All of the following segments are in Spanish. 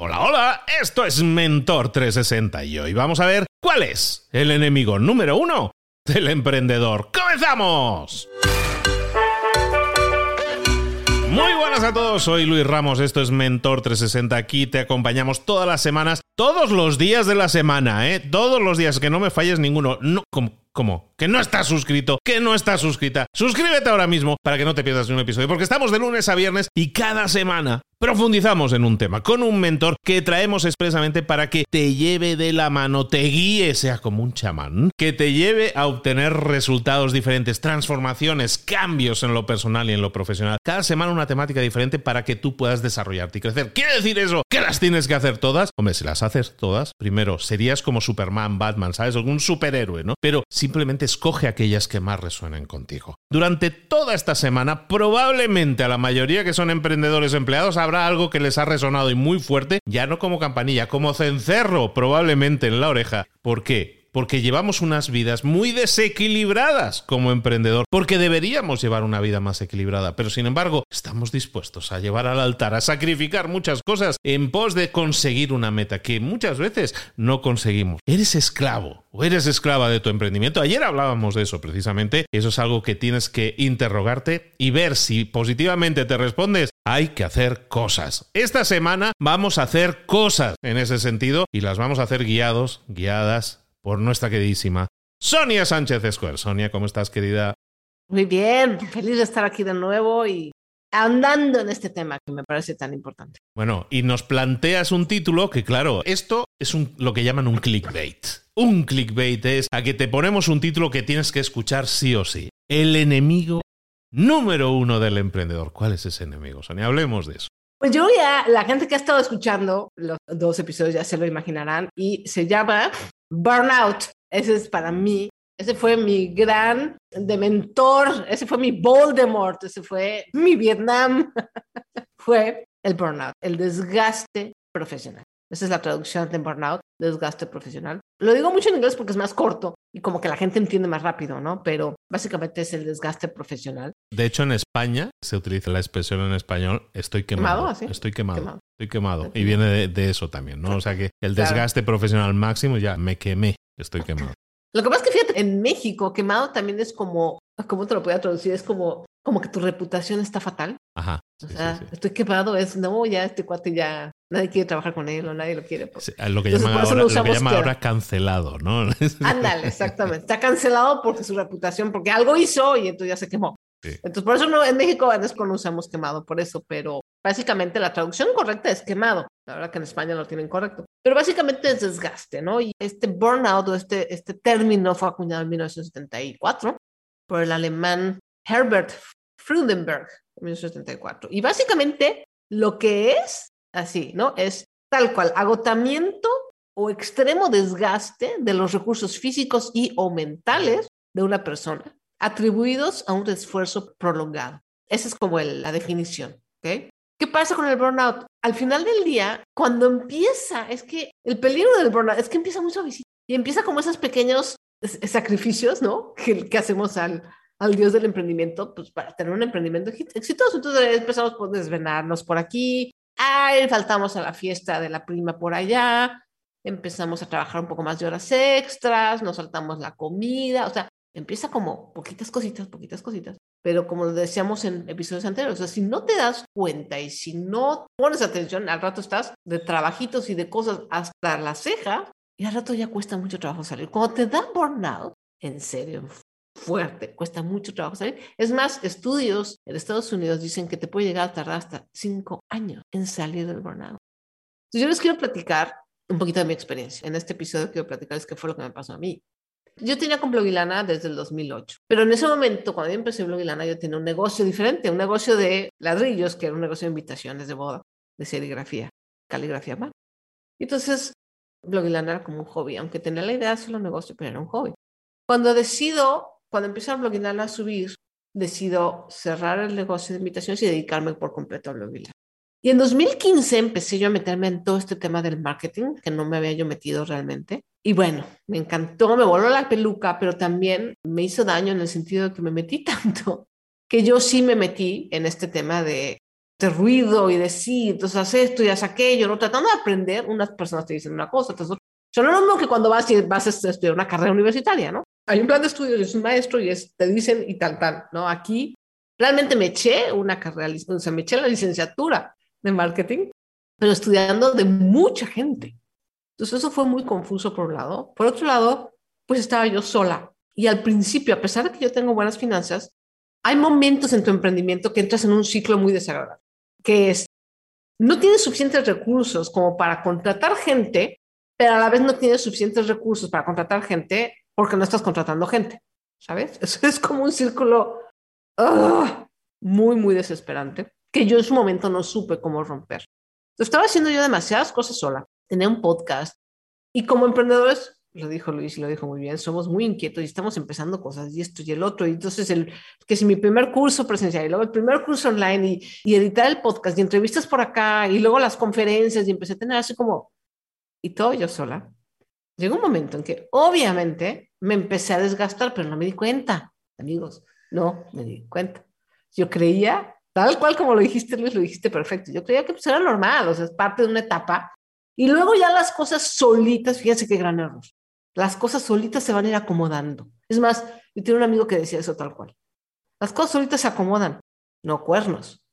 Hola, hola, esto es Mentor 360 y hoy vamos a ver cuál es el enemigo número uno del emprendedor. ¡Comenzamos! Muy buenas a todos, soy Luis Ramos, esto es Mentor 360, aquí te acompañamos todas las semanas, todos los días de la semana, ¿eh? Todos los días, que no me falles ninguno. No, ¿Cómo? Que no estás suscrito, que no estás suscrita. Suscríbete ahora mismo para que no te pierdas ni un episodio, porque estamos de lunes a viernes y cada semana profundizamos en un tema con un mentor que traemos expresamente para que te lleve de la mano, te guíe, sea como un chamán, que te lleve a obtener resultados diferentes, transformaciones, cambios en lo personal y en lo profesional. Cada semana una temática diferente para que tú puedas desarrollarte y crecer. ¿Quiere decir eso? ¿Que las tienes que hacer todas? Hombre, si las haces todas, primero serías como Superman, Batman, ¿sabes? Algún superhéroe, ¿no? Pero simplemente escoge aquellas que más resuenen contigo. Durante toda esta semana, probablemente a la mayoría que son emprendedores empleados, habrá algo que les ha resonado y muy fuerte, ya no como campanilla, como cencerro probablemente en la oreja. ¿Por qué? Porque llevamos unas vidas muy desequilibradas como emprendedor, porque deberíamos llevar una vida más equilibrada, pero sin embargo estamos dispuestos a llevar al altar, a sacrificar muchas cosas en pos de conseguir una meta que muchas veces no conseguimos. Eres esclavo o eres esclava de tu emprendimiento. Ayer hablábamos de eso precisamente, eso es algo que tienes que interrogarte y ver si positivamente te respondes. Hay que hacer cosas. Esta semana vamos a hacer cosas en ese sentido y las vamos a hacer guiados, guiadas por nuestra queridísima Sonia Sánchez Escuer. Sonia, ¿cómo estás, querida? Muy bien, feliz de estar aquí de nuevo y andando en este tema que me parece tan importante. Bueno, y nos planteas un título que, claro, esto es un, lo que llaman un clickbait. Un clickbait es a que te ponemos un título que tienes que escuchar sí o sí. El enemigo número uno del emprendedor. ¿Cuál es ese enemigo, Sonia? Hablemos de eso. Pues yo ya, la gente que ha estado escuchando los dos episodios ya se lo imaginarán y se llama Burnout, ese es para mí, ese fue mi gran de mentor, ese fue mi Voldemort, ese fue mi Vietnam, fue el burnout, el desgaste profesional. Esa es la traducción de burnout, desgaste profesional. Lo digo mucho en inglés porque es más corto y como que la gente entiende más rápido, ¿no? Pero básicamente es el desgaste profesional. De hecho, en España se utiliza la expresión en español estoy quemado. Estoy quemado. Estoy quemado. Y viene de, eso también, ¿no? O sea que el desgaste profesional máximo ya me quemé, estoy quemado. Lo que pasa es que fíjate, en México, quemado también es como, ¿cómo te lo puedo traducir? Es como, como que tu reputación está fatal. Ajá. o sea, estoy quemado, es, no, ya este cuate ya, nadie quiere trabajar con él o nadie lo quiere. Pues. lo que llaman, ahora, lo que llama ahora, cancelado, ¿no? Ándale, exactamente. Está cancelado porque su reputación, porque algo hizo y entonces ya se quemó. Entonces, por eso no, en México veces no usamos quemado, por eso, pero básicamente la traducción correcta es quemado. La verdad que en España lo tienen correcto. Pero básicamente es desgaste, ¿no? Y este burnout o este, este término fue acuñado en 1974 por el alemán Herbert Freudenberg, en 1974. Y básicamente lo que es así, ¿no? Es tal cual, agotamiento o extremo desgaste de los recursos físicos y o mentales de una persona atribuidos a un esfuerzo prolongado. Esa es como la definición. ¿okay? ¿Qué pasa con el burnout? Al final del día, cuando empieza, es que el peligro del burnout es que empieza muy suavecito y empieza como esos pequeños sacrificios, ¿no? Que, hacemos al, al dios del emprendimiento, pues para tener un emprendimiento exitoso. Entonces empezamos por desvenarnos por aquí, ay, faltamos a la fiesta de la prima por allá, empezamos a trabajar un poco más de horas extras, nos saltamos la comida, o sea, empieza como poquitas cositas, poquitas cositas. Pero como lo decíamos en episodios anteriores, o sea, si no te das cuenta y si no pones atención, al rato estás de trabajitos y de cosas hasta la ceja y al rato ya cuesta mucho trabajo salir. Cuando te da burnout, en serio, fuerte, cuesta mucho trabajo salir. Es más, estudios en Estados Unidos dicen que te puede llegar a tardar hasta cinco años en salir del burnout. Entonces, yo les quiero platicar un poquito de mi experiencia. En este episodio quiero platicarles qué fue lo que me pasó a mí. Yo tenía con Blogilana desde el 2008, pero en ese momento, cuando yo empecé Blogilana, yo tenía un negocio diferente, un negocio de ladrillos, que era un negocio de invitaciones de boda, de serigrafía, caligrafía más. Entonces, Blogilana era como un hobby, aunque tenía la idea de hacerlo un negocio, pero era un hobby. Cuando decido, cuando empiezo a Blogilana a subir, decido cerrar el negocio de invitaciones y dedicarme por completo a Blogilana. Y en 2015 empecé yo a meterme en todo este tema del marketing, que no me había yo metido realmente. Y bueno, me encantó, me voló la peluca, pero también me hizo daño en el sentido de que me metí tanto que yo sí me metí en este tema de de ruido y de sí, entonces haz esto y haz aquello, ¿no? Tratando de aprender, unas personas te dicen una cosa, otras es lo mismo que cuando vas y vas a estudiar una carrera universitaria, ¿no? Hay un plan de estudios, es un maestro y es, te dicen y tal, tal, ¿no? Aquí realmente me eché una carrera, o sea, me eché la licenciatura de marketing, pero estudiando de mucha gente. Entonces eso fue muy confuso por un lado. Por otro lado, pues estaba yo sola. Y al principio, a pesar de que yo tengo buenas finanzas, hay momentos en tu emprendimiento que entras en un ciclo muy desagradable que es, no tienes suficientes recursos como para contratar gente, pero a la vez no tienes suficientes recursos para contratar gente porque no estás contratando gente, ¿sabes? Eso es como un círculo ah, muy, muy desesperante que yo en su momento no supe cómo romper. Estaba haciendo yo demasiadas cosas sola. Tenía un podcast y como emprendedores lo dijo Luis y lo dijo muy bien, somos muy inquietos y estamos empezando cosas y esto y el otro. Y entonces, el, que si mi primer curso presencial y luego el primer curso online y, y, editar el podcast y entrevistas por acá y luego las conferencias y empecé a tener así como, y todo yo sola. Llegó un momento en que obviamente me empecé a desgastar, pero no me di cuenta, amigos, no me di cuenta. Yo creía, tal cual como lo dijiste Luis, lo dijiste perfecto, yo creía que pues era normal, o sea, es parte de una etapa. Y luego ya las cosas solitas, fíjense qué gran error las cosas solitas se van a ir acomodando. Es más, yo tengo un amigo que decía eso tal cual. Las cosas solitas se acomodan, no cuernos.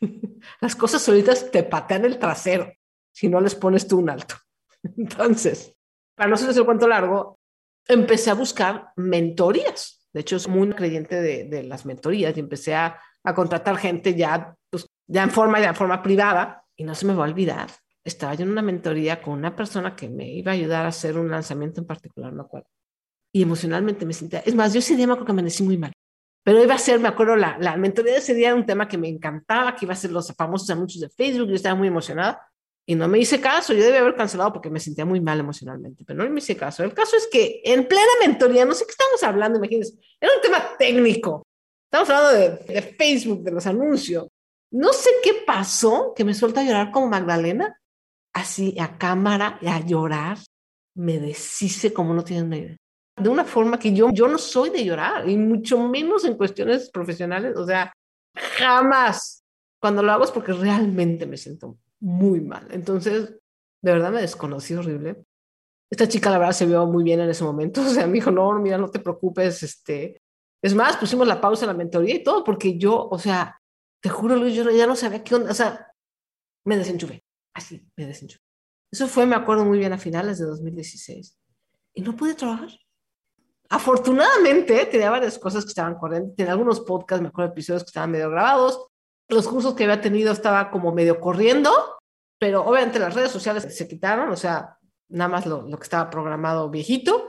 Las cosas solitas te patean el trasero si no les pones tú un alto. Entonces, para no ser el cuento largo, empecé a buscar mentorías. De hecho, soy muy creyente de, las mentorías y empecé a, contratar gente ya, pues, ya en forma, ya en forma privada y no se me va a olvidar estaba yo en una mentoría con una persona que me iba a ayudar a hacer un lanzamiento en particular, no acuerdo. Y emocionalmente me sentía, es más, yo ese día me acuerdo que me decí muy mal, pero iba a ser, me acuerdo, la, la mentoría de ese día era un tema que me encantaba, que iba a ser los famosos anuncios de Facebook, yo estaba muy emocionada y no me hice caso, yo debía haber cancelado porque me sentía muy mal emocionalmente, pero no me hice caso. El caso es que en plena mentoría, no sé qué estamos hablando, imagínense, era un tema técnico, estamos hablando de, de Facebook, de los anuncios. No sé qué pasó, que me suelta a llorar como Magdalena así a cámara y a llorar, me deshice como no tienen una idea. De una forma que yo, yo no soy de llorar, y mucho menos en cuestiones profesionales, o sea, jamás. Cuando lo hago es porque realmente me siento muy mal. Entonces, de verdad me desconocí horrible. Esta chica, la verdad, se vio muy bien en ese momento. O sea, me dijo, no, mira, no te preocupes. Este... Es más, pusimos la pausa en la mentoría y todo, porque yo, o sea, te juro, Luis, yo ya no sabía qué onda. O sea, me desenchufé. Así me desenchufé. Eso fue, me acuerdo muy bien, a finales de 2016. Y no pude trabajar. Afortunadamente, tenía varias cosas que estaban corriendo. Tenía algunos podcasts, me episodios que estaban medio grabados. Los cursos que había tenido estaba como medio corriendo, pero obviamente las redes sociales se quitaron, o sea, nada más lo, lo que estaba programado viejito.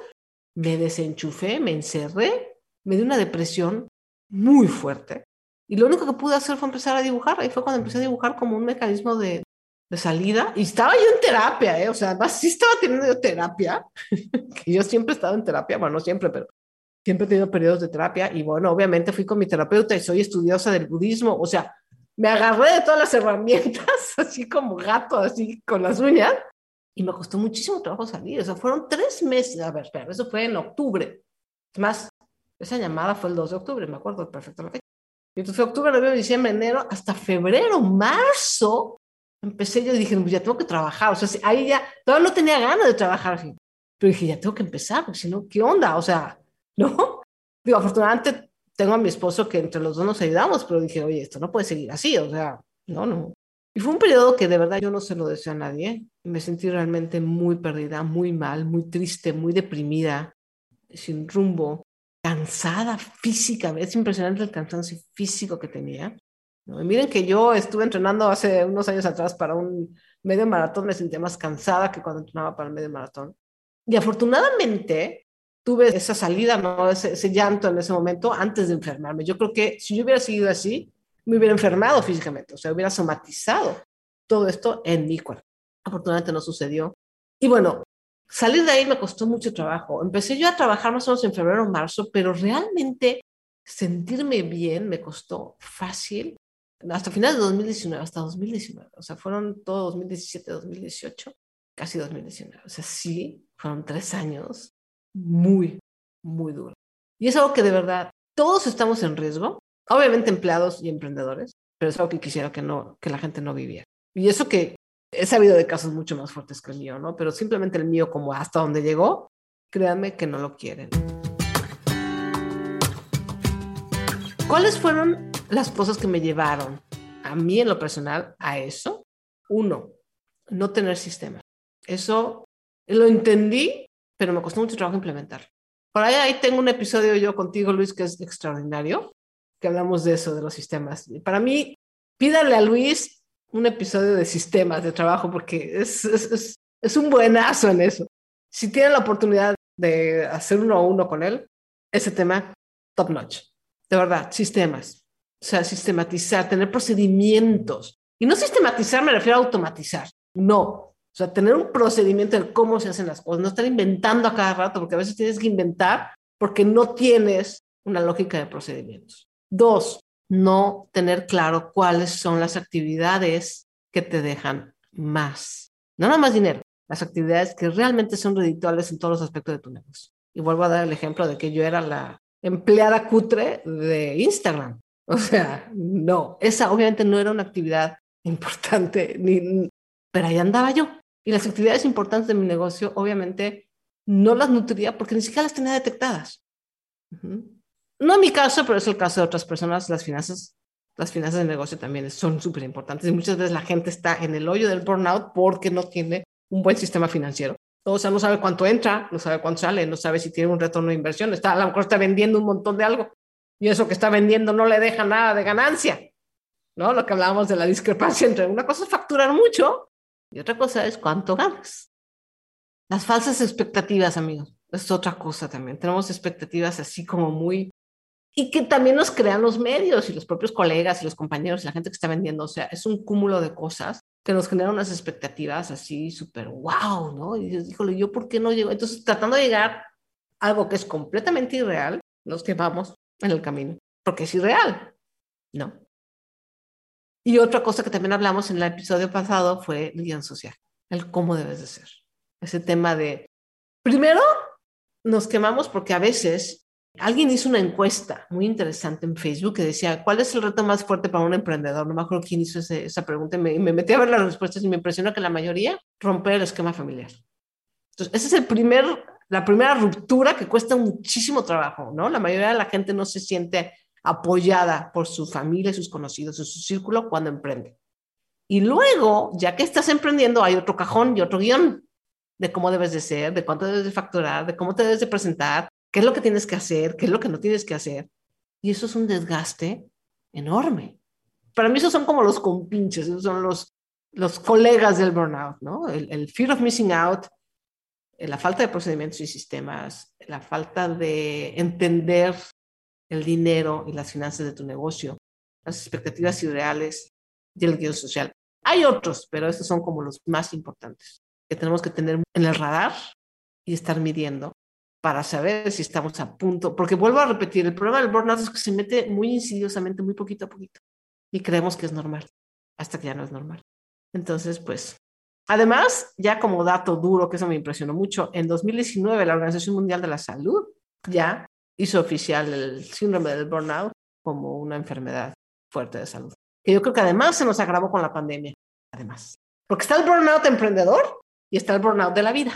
Me desenchufé, me encerré, me dio una depresión muy fuerte. Y lo único que pude hacer fue empezar a dibujar. Ahí fue cuando empecé a dibujar como un mecanismo de, de salida y estaba yo en terapia, ¿eh? o sea, además sí estaba teniendo terapia, que yo siempre he estado en terapia, bueno, no siempre, pero siempre he tenido periodos de terapia y bueno, obviamente fui con mi terapeuta y soy estudiosa del budismo, o sea, me agarré de todas las herramientas, así como gato, así con las uñas, y me costó muchísimo trabajo salir, o sea, fueron tres meses, a ver, espera, eso fue en octubre, es más, esa llamada fue el 2 de octubre, me acuerdo perfectamente. Y entonces fue octubre, noviembre, diciembre, enero, hasta febrero, marzo, empecé yo dije, pues ya tengo que trabajar, o sea, ahí ya, todavía no tenía ganas de trabajar, pero dije, ya tengo que empezar, porque si no, ¿qué onda? O sea, ¿no? Digo, afortunadamente tengo a mi esposo que entre los dos nos ayudamos, pero dije, oye, esto no puede seguir así, o sea, no, no. Y fue un periodo que de verdad yo no se lo deseo a nadie. Me sentí realmente muy perdida, muy mal, muy triste, muy deprimida, sin rumbo, cansada física. Es impresionante el cansancio físico que tenía miren que yo estuve entrenando hace unos años atrás para un medio maratón, me sentía más cansada que cuando entrenaba para el medio maratón. Y afortunadamente tuve esa salida, ¿no? ese, ese llanto en ese momento antes de enfermarme. Yo creo que si yo hubiera seguido así, me hubiera enfermado físicamente, o sea, hubiera somatizado todo esto en mi cuerpo. Afortunadamente no sucedió. Y bueno, salir de ahí me costó mucho trabajo. Empecé yo a trabajar más o menos en febrero o marzo, pero realmente sentirme bien me costó fácil hasta finales de 2019, hasta 2019, o sea, fueron todo 2017, 2018, casi 2019, o sea, sí, fueron tres años muy, muy duros. Y es algo que de verdad, todos estamos en riesgo, obviamente empleados y emprendedores, pero es algo que quisiera que, no, que la gente no viviera. Y eso que he sabido de casos mucho más fuertes que el mío, ¿no? Pero simplemente el mío, como hasta donde llegó, créanme que no lo quieren. ¿Cuáles fueron las cosas que me llevaron a mí en lo personal a eso? Uno, no tener sistema. Eso lo entendí, pero me costó mucho trabajo implementar. Por ahí, ahí tengo un episodio yo contigo, Luis, que es extraordinario, que hablamos de eso, de los sistemas. para mí, pídale a Luis un episodio de sistemas de trabajo, porque es, es, es un buenazo en eso. Si tienen la oportunidad de hacer uno a uno con él, ese tema, top notch de verdad, sistemas. O sea, sistematizar, tener procedimientos. Y no sistematizar me refiero a automatizar. No. O sea, tener un procedimiento de cómo se hacen las cosas, no estar inventando a cada rato, porque a veces tienes que inventar porque no tienes una lógica de procedimientos. Dos, no tener claro cuáles son las actividades que te dejan más. No nada más dinero, las actividades que realmente son redituales en todos los aspectos de tu negocio. Y vuelvo a dar el ejemplo de que yo era la empleada cutre de Instagram. O sea, no, esa obviamente no era una actividad importante, ni, pero ahí andaba yo. Y las actividades importantes de mi negocio, obviamente, no las nutría porque ni siquiera las tenía detectadas. No en mi caso, pero es el caso de otras personas. Las finanzas, las finanzas del negocio también son súper importantes. Y muchas veces la gente está en el hoyo del burnout porque no tiene un buen sistema financiero. O sea, no sabe cuánto entra, no sabe cuánto sale, no sabe si tiene un retorno de inversión. Está, a lo mejor está vendiendo un montón de algo y eso que está vendiendo no le deja nada de ganancia. ¿No? Lo que hablábamos de la discrepancia entre una cosa es facturar mucho y otra cosa es cuánto ganas. Las falsas expectativas, amigos, es otra cosa también. Tenemos expectativas así como muy... Y que también nos crean los medios y los propios colegas y los compañeros y la gente que está vendiendo. O sea, es un cúmulo de cosas que nos generan unas expectativas así súper wow, ¿no? Y dices, híjole, ¿yo por qué no llego? Entonces, tratando de llegar a algo que es completamente irreal, nos quemamos en el camino, porque es irreal, ¿no? Y otra cosa que también hablamos en el episodio pasado fue el guion social, el cómo debes de ser. Ese tema de, primero, nos quemamos porque a veces Alguien hizo una encuesta muy interesante en Facebook que decía, ¿cuál es el reto más fuerte para un emprendedor? No me acuerdo quién hizo esa pregunta. Me, me metí a ver las respuestas y me impresionó que la mayoría romper el esquema familiar. Entonces, esa es el primer, la primera ruptura que cuesta muchísimo trabajo, ¿no? La mayoría de la gente no se siente apoyada por su familia, sus conocidos, su círculo cuando emprende. Y luego, ya que estás emprendiendo, hay otro cajón y otro guion de cómo debes de ser, de cuánto debes de facturar, de cómo te debes de presentar, qué es lo que tienes que hacer, qué es lo que no tienes que hacer. Y eso es un desgaste enorme. Para mí esos son como los compinches, esos son los, los colegas del burnout, ¿no? El, fear of missing out, la falta de procedimientos y sistemas, la falta de entender el dinero y las finanzas de tu negocio, las expectativas ideales y el guion social. Hay otros, pero estos son como los más importantes que tenemos que tener en el radar y estar midiendo para saber si estamos a punto, porque vuelvo a repetir, el problema del burnout es que se mete muy insidiosamente, muy poquito a poquito, y creemos que es normal, hasta que ya no es normal. Entonces, pues, además, ya como dato duro, que eso me impresionó mucho, en 2019 la Organización Mundial de la Salud ya hizo oficial el síndrome del burnout como una enfermedad fuerte de salud. Que yo creo que además se nos agravó con la pandemia, además. Porque está el burnout emprendedor y está el burnout de la vida,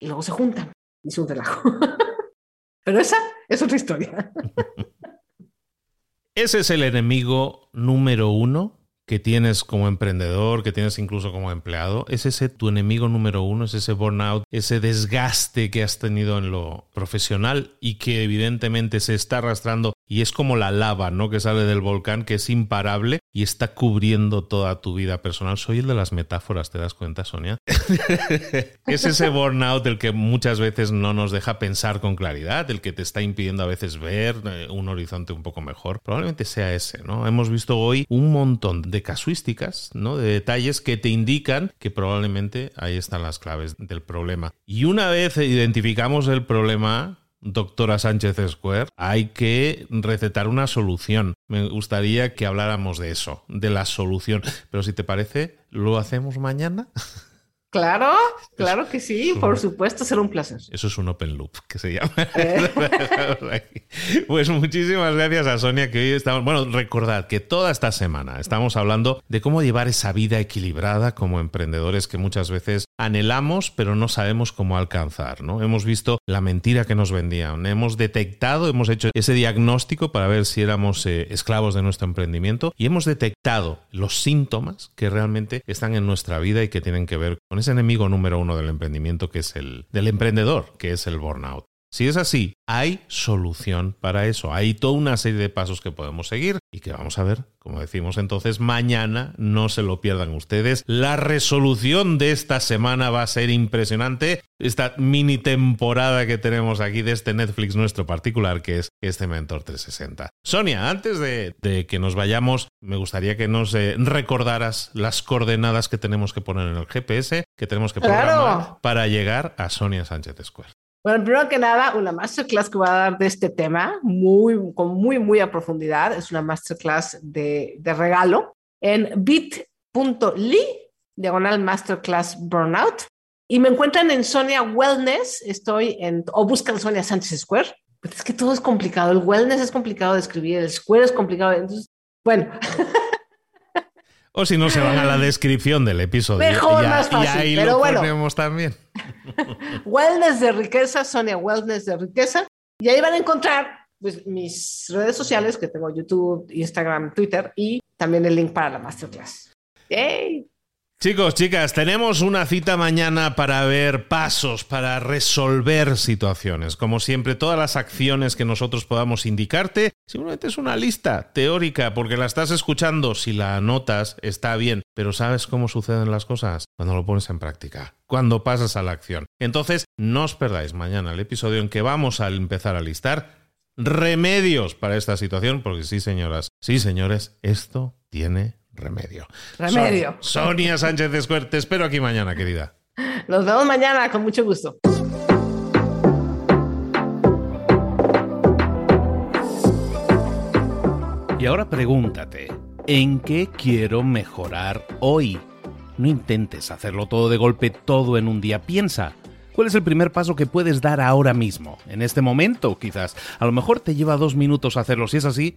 y luego se juntan hizo un relajo. Pero esa es otra historia. Ese es el enemigo número uno que tienes como emprendedor, que tienes incluso como empleado, es ese tu enemigo número uno, es ese burnout, ese desgaste que has tenido en lo profesional y que evidentemente se está arrastrando y es como la lava, ¿no? Que sale del volcán, que es imparable y está cubriendo toda tu vida personal. Soy el de las metáforas, ¿te das cuenta, Sonia? es ese burnout el que muchas veces no nos deja pensar con claridad, el que te está impidiendo a veces ver eh, un horizonte un poco mejor. Probablemente sea ese, ¿no? Hemos visto hoy un montón de casuísticas, ¿no? De detalles que te indican que probablemente ahí están las claves del problema. Y una vez identificamos el problema, doctora Sánchez Square, hay que recetar una solución. Me gustaría que habláramos de eso, de la solución. Pero si te parece, ¿lo hacemos mañana? Claro, claro que sí, por supuesto, será un placer. Eso es un open loop que se llama. Eh. pues muchísimas gracias a Sonia que hoy estamos. Bueno, recordad que toda esta semana estamos hablando de cómo llevar esa vida equilibrada como emprendedores que muchas veces anhelamos, pero no sabemos cómo alcanzar, ¿no? Hemos visto la mentira que nos vendían, hemos detectado, hemos hecho ese diagnóstico para ver si éramos eh, esclavos de nuestro emprendimiento y hemos detectado los síntomas que realmente están en nuestra vida y que tienen que ver con ese enemigo número uno del emprendimiento que es el del emprendedor, que es el burnout. Si es así, hay solución para eso. Hay toda una serie de pasos que podemos seguir y que vamos a ver, como decimos entonces, mañana no se lo pierdan ustedes. La resolución de esta semana va a ser impresionante. Esta mini temporada que tenemos aquí de este Netflix nuestro particular, que es este Mentor 360. Sonia, antes de, que nos vayamos, me gustaría que nos eh, recordaras las coordenadas que tenemos que poner en el GPS, que tenemos que programar para llegar a Sonia Sánchez Square. Bueno, primero que nada, una masterclass que voy a dar de este tema, muy, con muy, muy a profundidad. Es una masterclass de, regalo en bit.ly, diagonal masterclass burnout. Y me encuentran en Sonia Wellness, estoy en, o buscan Sonia Sánchez Square. Pues es que todo es complicado. El wellness es complicado de escribir, el square es complicado. Entonces, bueno. O si no, se van a la descripción del episodio. Mejor, más fácil. Y ahí pero lo bueno. ponemos también. Wellness de riqueza, Sonia Wellness de riqueza. Y ahí van a encontrar pues, mis redes sociales, que tengo YouTube, Instagram, Twitter, y también el link para la masterclass. ¡Yay! Chicos, chicas, tenemos una cita mañana para ver pasos, para resolver situaciones. Como siempre, todas las acciones que nosotros podamos indicarte, simplemente es una lista teórica, porque la estás escuchando, si la anotas, está bien, pero ¿sabes cómo suceden las cosas? Cuando lo pones en práctica, cuando pasas a la acción. Entonces, no os perdáis mañana el episodio en que vamos a empezar a listar remedios para esta situación, porque sí, señoras, sí, señores, esto tiene remedio. Remedio. Sonia Sánchez de te espero aquí mañana, querida. Nos vemos mañana, con mucho gusto. Y ahora pregúntate, ¿en qué quiero mejorar hoy? No intentes hacerlo todo de golpe, todo en un día. Piensa, ¿cuál es el primer paso que puedes dar ahora mismo? En este momento, quizás. A lo mejor te lleva dos minutos hacerlo. Si es así,